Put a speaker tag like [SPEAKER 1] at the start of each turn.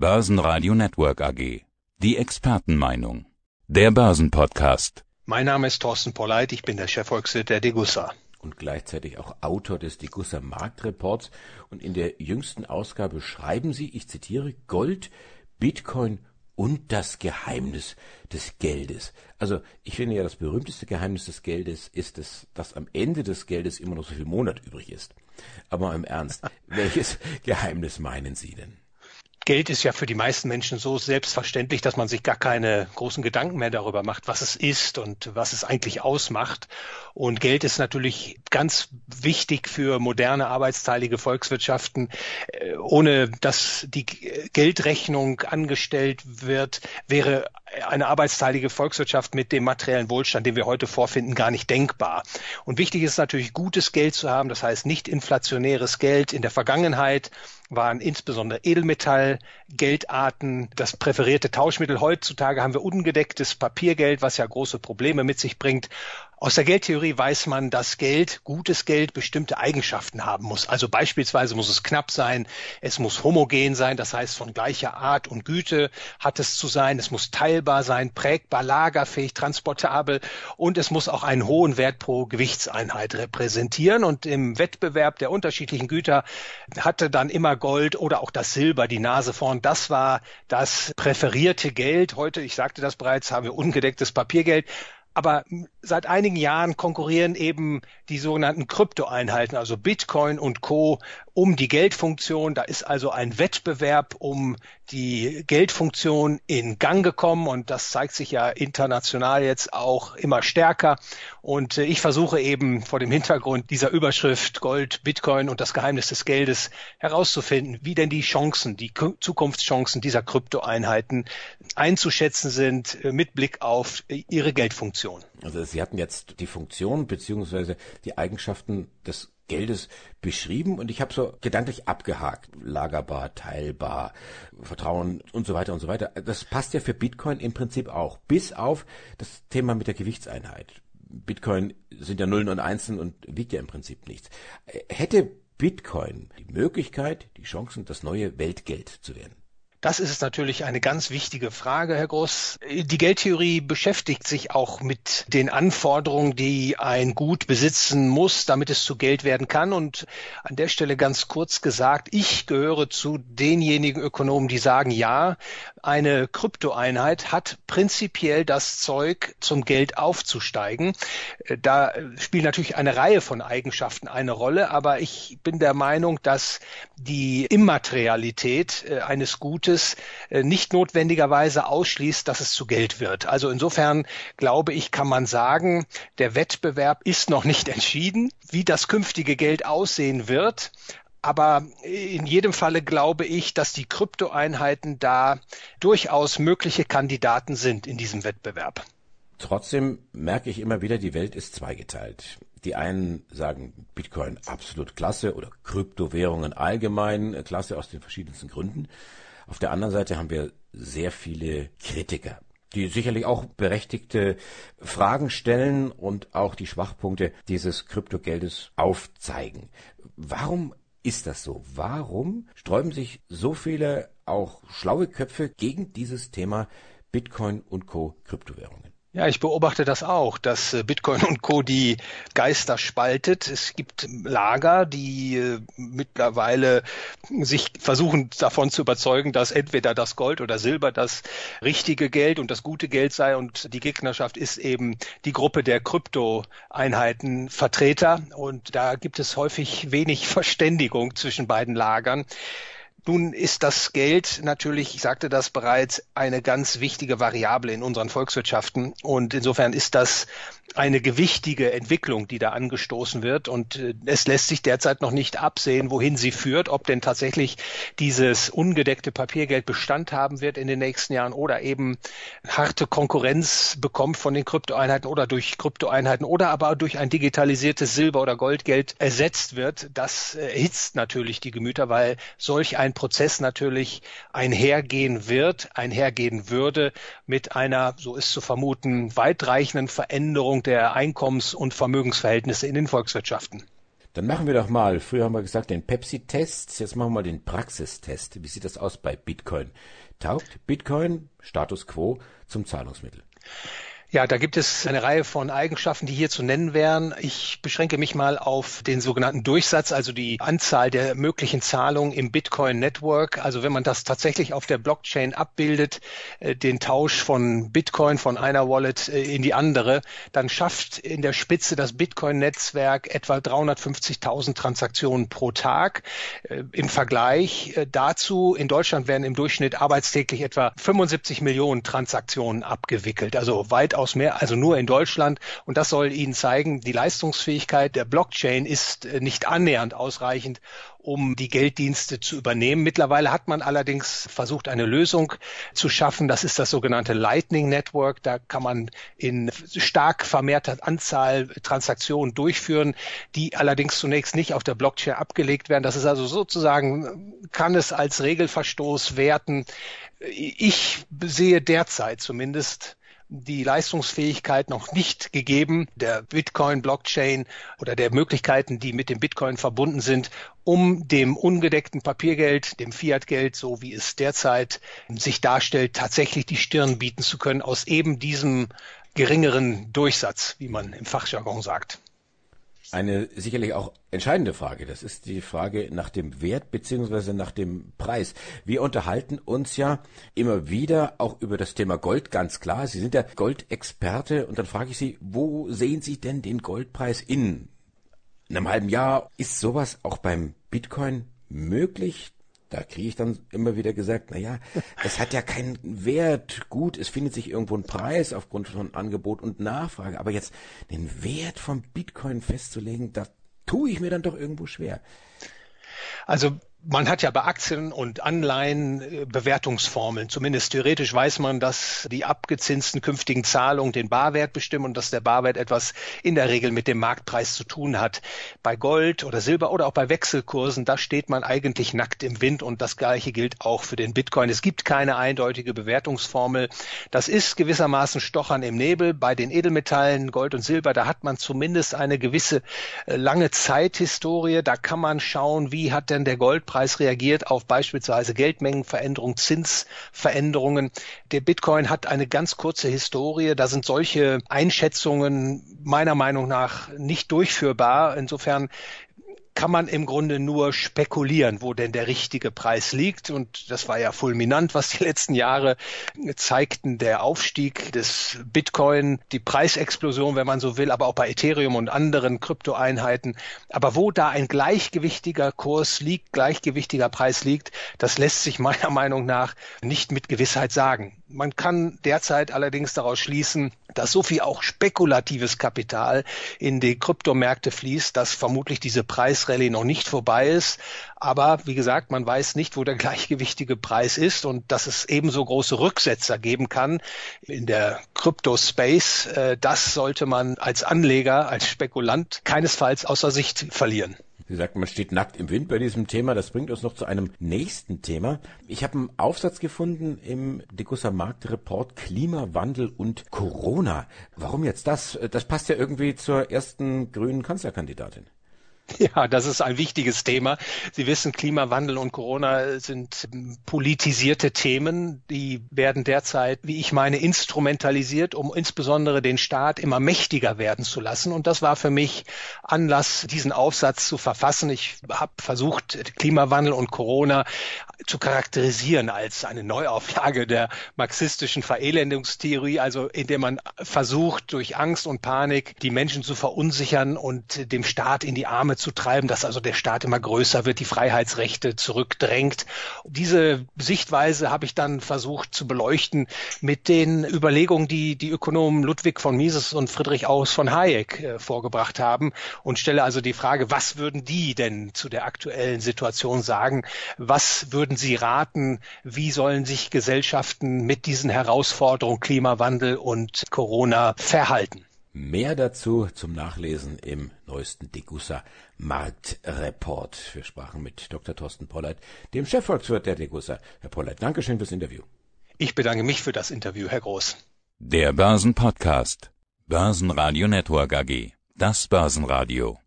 [SPEAKER 1] Börsenradio Network AG. Die Expertenmeinung. Der Börsenpodcast.
[SPEAKER 2] Mein Name ist Thorsten Polleit, ich bin der Chefvolkswirt der Degussa.
[SPEAKER 3] Und gleichzeitig auch Autor des Degussa Marktreports. Und in der jüngsten Ausgabe schreiben Sie, ich zitiere, Gold, Bitcoin und das Geheimnis des Geldes. Also ich finde ja, das berühmteste Geheimnis des Geldes ist es, dass am Ende des Geldes immer noch so viel Monat übrig ist. Aber im Ernst, welches Geheimnis meinen Sie denn?
[SPEAKER 2] Geld ist ja für die meisten Menschen so selbstverständlich, dass man sich gar keine großen Gedanken mehr darüber macht, was es ist und was es eigentlich ausmacht. Und Geld ist natürlich ganz wichtig für moderne arbeitsteilige Volkswirtschaften. Äh, ohne dass die Geldrechnung angestellt wird, wäre eine arbeitsteilige Volkswirtschaft mit dem materiellen Wohlstand, den wir heute vorfinden, gar nicht denkbar. Und wichtig ist natürlich, gutes Geld zu haben, das heißt nicht inflationäres Geld. In der Vergangenheit waren insbesondere Edelmetall-Geldarten das präferierte Tauschmittel. Heutzutage haben wir ungedecktes Papiergeld, was ja große Probleme mit sich bringt. Aus der Geldtheorie weiß man, dass Geld, gutes Geld, bestimmte Eigenschaften haben muss. Also beispielsweise muss es knapp sein, es muss homogen sein, das heißt von gleicher Art und Güte hat es zu sein, es muss teilbar sein, prägbar, lagerfähig, transportabel und es muss auch einen hohen Wert pro Gewichtseinheit repräsentieren. Und im Wettbewerb der unterschiedlichen Güter hatte dann immer Gold oder auch das Silber die Nase vorn. Das war das präferierte Geld. Heute, ich sagte das bereits, haben wir ungedecktes Papiergeld. Aber seit einigen Jahren konkurrieren eben die sogenannten Kryptoeinheiten, also Bitcoin und Co. um die Geldfunktion. Da ist also ein Wettbewerb um die Geldfunktion in Gang gekommen und das zeigt sich ja international jetzt auch immer stärker. Und äh, ich versuche eben vor dem Hintergrund dieser Überschrift Gold, Bitcoin und das Geheimnis des Geldes herauszufinden, wie denn die Chancen, die Zukunftschancen dieser Kryptoeinheiten einzuschätzen sind äh, mit Blick auf ihre Geldfunktion.
[SPEAKER 3] Also Sie hatten jetzt die Funktion beziehungsweise die Eigenschaften des Geldes beschrieben und ich habe so gedanklich abgehakt. Lagerbar, teilbar, Vertrauen und so weiter und so weiter. Das passt ja für Bitcoin im Prinzip auch, bis auf das Thema mit der Gewichtseinheit. Bitcoin sind ja Nullen und Einsen und wiegt ja im Prinzip nichts. Hätte Bitcoin die Möglichkeit, die Chancen, das neue Weltgeld zu werden?
[SPEAKER 2] Das ist natürlich eine ganz wichtige Frage, Herr Groß. Die Geldtheorie beschäftigt sich auch mit den Anforderungen, die ein Gut besitzen muss, damit es zu Geld werden kann. Und an der Stelle ganz kurz gesagt, ich gehöre zu denjenigen Ökonomen, die sagen, ja, eine Kryptoeinheit hat prinzipiell das Zeug, zum Geld aufzusteigen. Da spielt natürlich eine Reihe von Eigenschaften eine Rolle, aber ich bin der Meinung, dass die Immaterialität äh, eines Gutes Gutes äh, nicht notwendigerweise ausschließt, dass es zu Geld wird. Also insofern glaube ich, kann man sagen, der Wettbewerb ist noch nicht entschieden, wie das künftige Geld aussehen wird. Aber in jedem Falle glaube ich, dass die Kryptoeinheiten da durchaus mögliche Kandidaten sind in diesem Wettbewerb.
[SPEAKER 3] Trotzdem merke ich immer wieder, die Welt ist zweigeteilt. Die einen sagen Bitcoin absolut klasse oder Kryptowährungen allgemein klasse aus den verschiedensten Gründen. Auf der anderen Seite haben wir sehr viele Kritiker, die sicherlich auch berechtigte Fragen stellen und auch die Schwachpunkte dieses Kryptogeldes aufzeigen. Warum ist das so? Warum sträuben sich so viele auch schlaue Köpfe gegen dieses Thema Bitcoin und Co. Kryptowährungen?
[SPEAKER 2] Ja, ich beobachte das auch, dass äh, Bitcoin und Co. die Geister spaltet. Es gibt Lager, die äh, mittlerweile sich versuchen davon zu überzeugen, dass entweder das Gold oder Silber das richtige Geld und das gute Geld sei und die Gegnerschaft ist eben die Gruppe der Kryptoeinheiten Vertreter und da gibt es häufig wenig Verständigung zwischen beiden Lagern. Nun ist das Geld natürlich, ich sagte das bereits, eine ganz wichtige Variable in unseren Volkswirtschaften. Und insofern ist das eine gewichtige Entwicklung, die da angestoßen wird. Und äh, es lässt sich derzeit noch nicht absehen, wohin sie führt, ob denn tatsächlich dieses ungedeckte Papiergeld Bestand haben wird in den nächsten Jahren oder eben harte Konkurrenz bekommt von den Kryptoeinheiten oder durch Kryptoeinheiten oder aber durch ein digitalisiertes Silber- oder Goldgeld ersetzt wird. Das erhitzt natürlich die Gemüter, weil solch ein Prozess natürlich einhergehen wird, einhergehen würde mit einer, so ist zu vermuten, weitreichenden Veränderung der Einkommens- und Vermögensverhältnisse in den Volkswirtschaften.
[SPEAKER 3] Dann machen wir doch mal, früher haben wir gesagt, den Pepsi-Test, jetzt machen wir mal den Praxistest. Wie sieht das aus bei Bitcoin? Taugt Bitcoin, Status quo, zum Zahlungsmittel?
[SPEAKER 2] Ja, da gibt es eine Reihe von Eigenschaften, die hier zu nennen wären. Ich beschränke mich mal auf den sogenannten Durchsatz, also die Anzahl der möglichen Zahlungen im Bitcoin Network. Also wenn man das tatsächlich auf der Blockchain abbildet, äh, den Tausch von Bitcoin von einer Wallet äh, in die andere, dann schafft in der Spitze das Bitcoin Netzwerk etwa 350.000 Transaktionen pro Tag. Äh, Im Vergleich dazu, in Deutschland werden im Durchschnitt arbeitstäglich etwa 75 Millionen Transaktionen abgewickelt, also weit weitaus mehr, also nur in Deutschland. Und das soll Ihnen zeigen, die Leistungsfähigkeit der Blockchain ist äh, nicht annähernd ausreichend, um die Gelddienste zu übernehmen. Mittlerweile hat man allerdings versucht, eine Lösung zu schaffen. Das ist das sogenannte Lightning Network. Da kann man in stark vermehrter Anzahl Transaktionen durchführen, die allerdings zunächst nicht auf der Blockchain abgelegt werden. Das ist also sozusagen, kann es als Regelverstoß werten. Ich sehe derzeit zumindest die Leistungsfähigkeit noch nicht gegeben der Bitcoin-Blockchain oder der Möglichkeiten, die mit dem Bitcoin verbunden sind, um dem ungedeckten Papiergeld, dem Fiat-Geld, so wie es derzeit sich darstellt, tatsächlich die Stirn bieten zu können aus eben diesem geringeren Durchsatz, wie man im Fachjargon sagt
[SPEAKER 3] eine sicherlich auch entscheidende Frage. Das ist die Frage nach dem Wert beziehungsweise nach dem Preis. Wir unterhalten uns ja immer wieder auch über das Thema Gold, ganz klar. Sie sind ja Goldexperte und dann frage ich Sie, wo sehen Sie denn den Goldpreis in einem halben Jahr? Ist sowas auch beim Bitcoin möglich? Da kriege ich dann immer wieder gesagt, na ja, es hat ja keinen Wert. Gut, es findet sich irgendwo ein Preis aufgrund von Angebot und Nachfrage, aber jetzt den Wert vom Bitcoin festzulegen, da tue ich mir dann doch irgendwo schwer.
[SPEAKER 2] Also man hat ja bei Aktien und Anleihen äh, Bewertungsformeln. Zumindest theoretisch weiß man, dass die abgezinsten künftigen Zahlungen den Barwert bestimmen und dass der Barwert etwas in der Regel mit dem Marktpreis zu tun hat. Bei Gold oder Silber oder auch bei Wechselkursen, da steht man eigentlich nackt im Wind und das Gleiche gilt auch für den Bitcoin. Es gibt keine eindeutige Bewertungsformel. Das ist gewissermaßen Stochern im Nebel. Bei den Edelmetallen Gold und Silber, da hat man zumindest eine gewisse äh, lange Zeithistorie. Da kann man schauen, wie hat denn der Gold Goldpreis reagiert auf beispielsweise Geldmengenveränderungen, Zinsveränderungen. Der Bitcoin hat eine ganz kurze Historie. Da sind solche Einschätzungen meiner Meinung nach nicht durchführbar. Insofern kann man im Grunde nur spekulieren, wo denn der richtige Preis liegt. Und das war ja fulminant, was die letzten Jahre zeigten. Der Aufstieg des Bitcoin, die Preisexplosion, wenn man so will, aber auch bei Ethereum und anderen Kryptoeinheiten. Aber wo da ein gleichgewichtiger Kurs liegt, gleichgewichtiger Preis liegt, das lässt sich meiner Meinung nach nicht mit Gewissheit sagen. Man kann derzeit allerdings daraus schließen, dass so viel auch spekulatives Kapital in die Kryptomärkte fließt, dass vermutlich diese Preisrallye noch nicht vorbei ist. Aber wie gesagt, man weiß nicht, wo der gleichgewichtige Preis ist und dass es ebenso große Rücksetzer geben kann in der Kryptospace. Äh, das sollte man als Anleger, als Spekulant keinesfalls außer Sicht verlieren.
[SPEAKER 3] Sie sagten, man steht nackt im Wind bei diesem Thema. Das bringt uns noch zu einem nächsten Thema. Ich habe einen Aufsatz gefunden im Degussa Marktreport Klimawandel und Corona. Warum jetzt das? Das passt ja irgendwie zur ersten grünen Kanzlerkandidatin.
[SPEAKER 2] Ja, das ist ein wichtiges Thema. Sie wissen, Klimawandel und Corona sind politisierte Themen. Die werden derzeit, wie ich meine, instrumentalisiert, um insbesondere den Staat immer mächtiger werden zu lassen. Und das war für mich Anlass, diesen Aufsatz zu verfassen. Ich habe versucht, Klimawandel und Corona zu charakterisieren als eine Neuauflage der marxistischen Verelendungstheorie, also indem man versucht, durch Angst und Panik die Menschen zu verunsichern und dem Staat in die Arme zu treiben, dass also der Staat immer größer wird, die Freiheitsrechte zurückdrängt. Diese Sichtweise habe ich dann versucht zu beleuchten mit den Überlegungen, die die Ökonomen Ludwig von Mises und Friedrich August von Hayek äh, vorgebracht haben und stelle also die Frage, was würden die denn zu der aktuellen Situation sagen? Was würden sie raten? Wie sollen sich Gesellschaften mit diesen Herausforderungen Klimawandel und Corona verhalten?
[SPEAKER 3] Mehr dazu zum Nachlesen im neuesten Degussa Marktreport. Wir sprachen mit Dr. Thorsten Polleit, dem Chefvolkswirt der Degussa. Herr Polleit, Dankeschön fürs Interview.
[SPEAKER 2] Ich bedanke mich für das Interview, Herr Groß.
[SPEAKER 1] Der Börsenpodcast. Börsenradio Network AG. Das Börsenradio.